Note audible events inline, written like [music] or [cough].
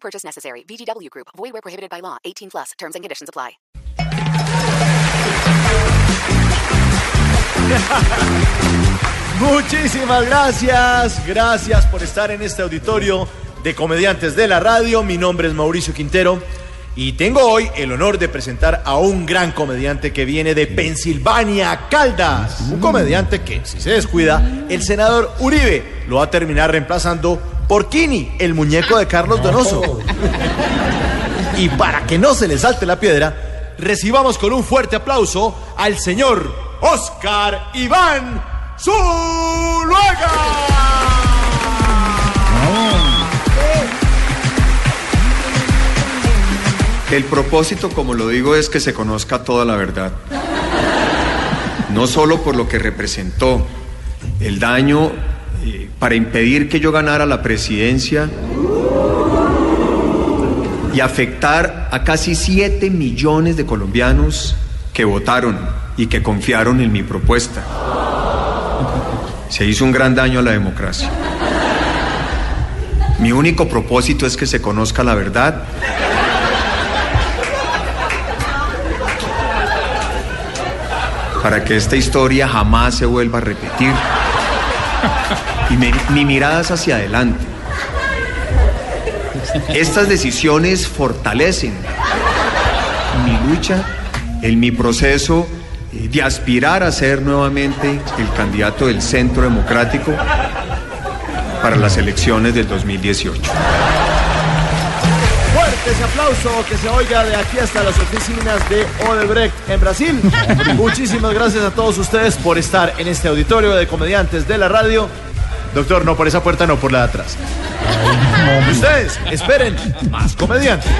Purchase necessary. VGW Group. Void where prohibited by law. 18 plus. Terms and conditions apply. [laughs] Muchísimas gracias, gracias por estar en este auditorio de comediantes de la radio. Mi nombre es Mauricio Quintero y tengo hoy el honor de presentar a un gran comediante que viene de Pensilvania, Caldas. Un comediante que, si se descuida, el senador Uribe lo va a terminar reemplazando por Kini, el muñeco de Carlos Donoso. Y para que no se le salte la piedra, recibamos con un fuerte aplauso al señor Oscar Iván Zuluaga. El propósito, como lo digo, es que se conozca toda la verdad. No solo por lo que representó el daño eh, para impedir que yo ganara la presidencia y afectar a casi 7 millones de colombianos que votaron y que confiaron en mi propuesta. Se hizo un gran daño a la democracia. Mi único propósito es que se conozca la verdad para que esta historia jamás se vuelva a repetir. Y me- mi mirada es hacia adelante. Estas decisiones fortalecen mi lucha en mi proceso eh, de aspirar a ser nuevamente el candidato del Centro Democrático para las elecciones del 2018. Fuerte ese aplauso que se oiga de aquí hasta las oficinas de Odebrecht en Brasil. [laughs] Muchísimas gracias a todos ustedes por estar en este auditorio de comediantes de la radio. Doctor, no por esa puerta, no por la de atrás. Ustedes esperen más comediantes.